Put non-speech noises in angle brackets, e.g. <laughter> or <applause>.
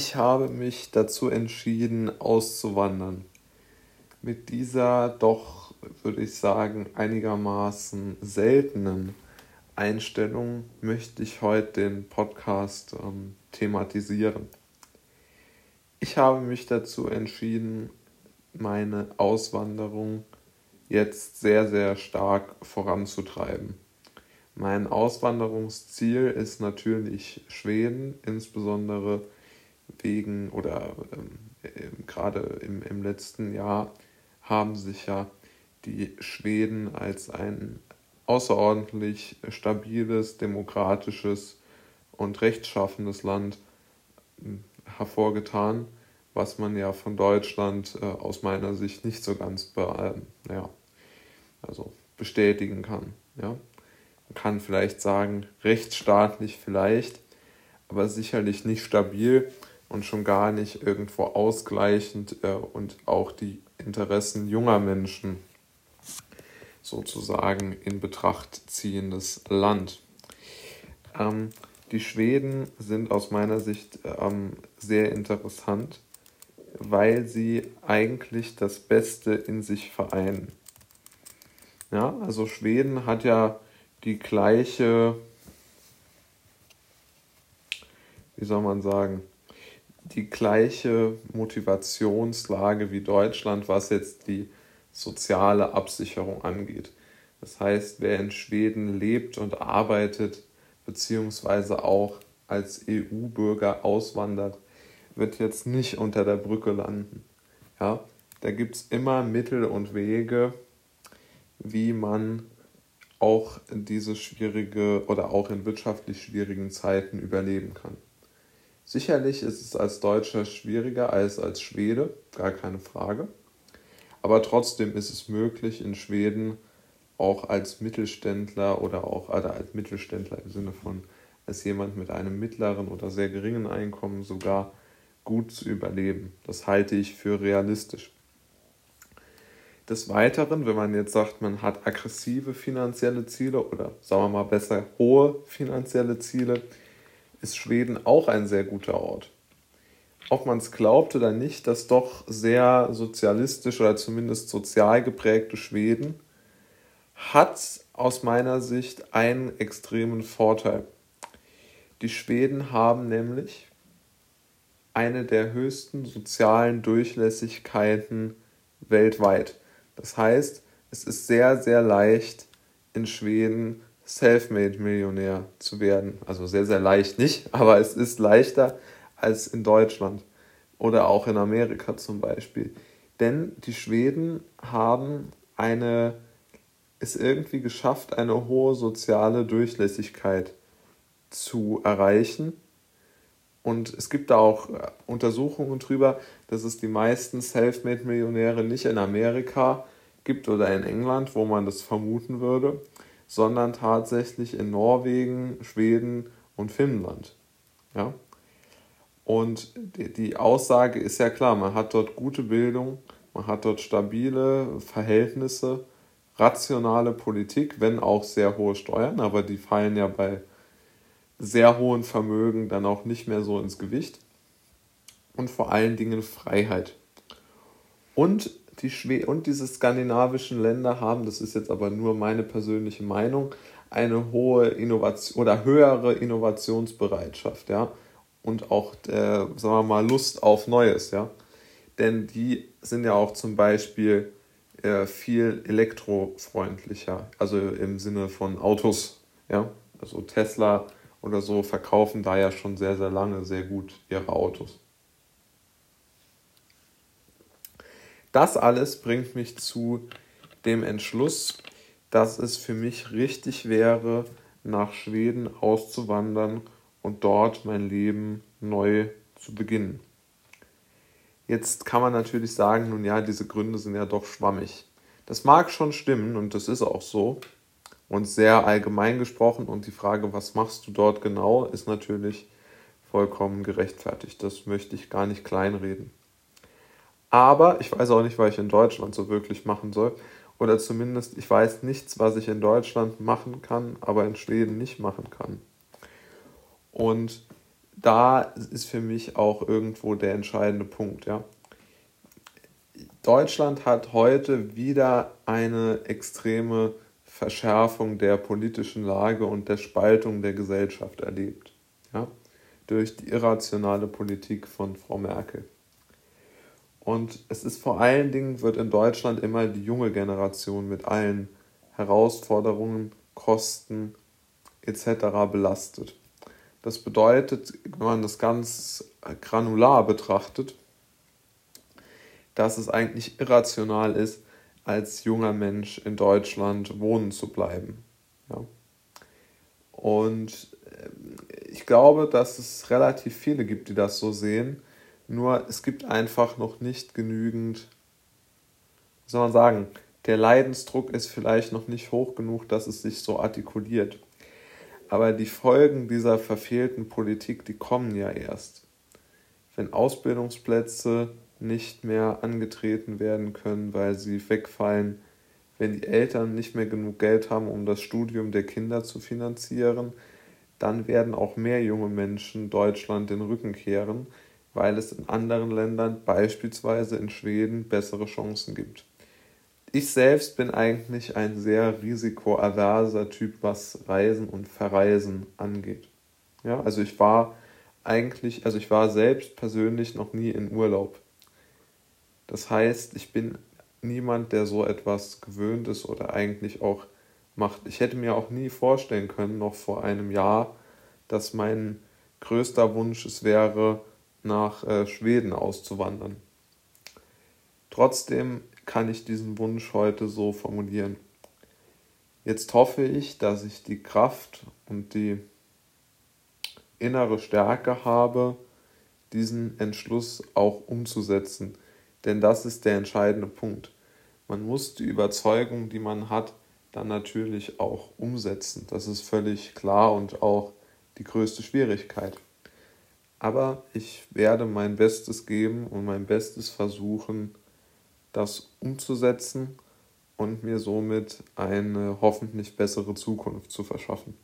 Ich habe mich dazu entschieden, auszuwandern. Mit dieser doch, würde ich sagen, einigermaßen seltenen Einstellung möchte ich heute den Podcast ähm, thematisieren. Ich habe mich dazu entschieden, meine Auswanderung jetzt sehr, sehr stark voranzutreiben. Mein Auswanderungsziel ist natürlich Schweden, insbesondere wegen oder ähm, gerade im, im letzten Jahr haben sich ja die Schweden als ein außerordentlich stabiles, demokratisches und rechtschaffendes Land hm, hervorgetan, was man ja von Deutschland äh, aus meiner Sicht nicht so ganz äh, ja, also bestätigen kann. Ja. Man kann vielleicht sagen, rechtsstaatlich vielleicht, aber sicherlich nicht stabil und schon gar nicht irgendwo ausgleichend äh, und auch die Interessen junger Menschen sozusagen in Betracht ziehendes Land. Ähm, die Schweden sind aus meiner Sicht ähm, sehr interessant, weil sie eigentlich das Beste in sich vereinen. Ja, also Schweden hat ja die gleiche, wie soll man sagen, die gleiche Motivationslage wie Deutschland, was jetzt die soziale Absicherung angeht. Das heißt, wer in Schweden lebt und arbeitet, beziehungsweise auch als EU-Bürger auswandert, wird jetzt nicht unter der Brücke landen. Ja, da gibt es immer Mittel und Wege, wie man auch diese schwierige oder auch in wirtschaftlich schwierigen Zeiten überleben kann. Sicherlich ist es als Deutscher schwieriger als als Schwede, gar keine Frage. Aber trotzdem ist es möglich, in Schweden auch als Mittelständler oder auch oder als Mittelständler im Sinne von als jemand mit einem mittleren oder sehr geringen Einkommen sogar gut zu überleben. Das halte ich für realistisch. Des Weiteren, wenn man jetzt sagt, man hat aggressive finanzielle Ziele oder sagen wir mal besser hohe finanzielle Ziele, ist Schweden auch ein sehr guter Ort. Ob man es glaubt oder nicht, das doch sehr sozialistisch oder zumindest sozial geprägte Schweden hat aus meiner Sicht einen extremen Vorteil. Die Schweden haben nämlich eine der höchsten sozialen Durchlässigkeiten weltweit. Das heißt, es ist sehr, sehr leicht in Schweden Selfmade-Millionär zu werden. Also sehr, sehr leicht nicht, <laughs> aber es ist leichter als in Deutschland oder auch in Amerika zum Beispiel. Denn die Schweden haben eine, es irgendwie geschafft, eine hohe soziale Durchlässigkeit zu erreichen. Und es gibt da auch Untersuchungen drüber, dass es die meisten Selfmade-Millionäre nicht in Amerika gibt oder in England, wo man das vermuten würde, sondern tatsächlich in Norwegen, Schweden und Finnland. Ja? Und die Aussage ist ja klar, man hat dort gute Bildung, man hat dort stabile Verhältnisse, rationale Politik, wenn auch sehr hohe Steuern, aber die fallen ja bei sehr hohen Vermögen dann auch nicht mehr so ins Gewicht. Und vor allen Dingen Freiheit. Und die Schwe und diese skandinavischen Länder haben, das ist jetzt aber nur meine persönliche Meinung, eine hohe Innovation oder höhere Innovationsbereitschaft, ja, und auch, äh, sagen wir mal, Lust auf Neues, ja. Denn die sind ja auch zum Beispiel äh, viel elektrofreundlicher, also im Sinne von Autos, ja. Also Tesla oder so verkaufen da ja schon sehr, sehr lange sehr gut ihre Autos. Das alles bringt mich zu dem Entschluss, dass es für mich richtig wäre, nach Schweden auszuwandern und dort mein Leben neu zu beginnen. Jetzt kann man natürlich sagen, nun ja, diese Gründe sind ja doch schwammig. Das mag schon stimmen und das ist auch so und sehr allgemein gesprochen und die Frage, was machst du dort genau, ist natürlich vollkommen gerechtfertigt. Das möchte ich gar nicht kleinreden. Aber ich weiß auch nicht, was ich in Deutschland so wirklich machen soll. Oder zumindest, ich weiß nichts, was ich in Deutschland machen kann, aber in Schweden nicht machen kann. Und da ist für mich auch irgendwo der entscheidende Punkt. Ja. Deutschland hat heute wieder eine extreme Verschärfung der politischen Lage und der Spaltung der Gesellschaft erlebt. Ja, durch die irrationale Politik von Frau Merkel. Und es ist vor allen Dingen, wird in Deutschland immer die junge Generation mit allen Herausforderungen, Kosten etc. belastet. Das bedeutet, wenn man das ganz granular betrachtet, dass es eigentlich irrational ist, als junger Mensch in Deutschland wohnen zu bleiben. Ja. Und äh, ich glaube, dass es relativ viele gibt, die das so sehen nur es gibt einfach noch nicht genügend, wie soll man sagen, der Leidensdruck ist vielleicht noch nicht hoch genug, dass es sich so artikuliert. Aber die Folgen dieser verfehlten Politik, die kommen ja erst. Wenn Ausbildungsplätze nicht mehr angetreten werden können, weil sie wegfallen, wenn die Eltern nicht mehr genug Geld haben, um das Studium der Kinder zu finanzieren, dann werden auch mehr junge Menschen Deutschland den Rücken kehren, weil es in anderen Ländern, beispielsweise in Schweden, bessere Chancen gibt. Ich selbst bin eigentlich ein sehr risikoaverser Typ, was Reisen und Verreisen angeht. Ja, also ich war eigentlich, also ich war selbst persönlich noch nie in Urlaub. Das heißt, ich bin niemand, der so etwas gewöhnt ist oder eigentlich auch macht. Ich hätte mir auch nie vorstellen können, noch vor einem Jahr, dass mein größter Wunsch es wäre, nach äh, Schweden auszuwandern. Trotzdem kann ich diesen Wunsch heute so formulieren. Jetzt hoffe ich, dass ich die Kraft und die innere Stärke habe, diesen Entschluss auch umzusetzen. Denn das ist der entscheidende Punkt. Man muss die Überzeugung, die man hat, dann natürlich auch umsetzen. Das ist völlig klar und auch die größte Schwierigkeit. Aber ich werde mein Bestes geben und mein Bestes versuchen, das umzusetzen und mir somit eine hoffentlich bessere Zukunft zu verschaffen.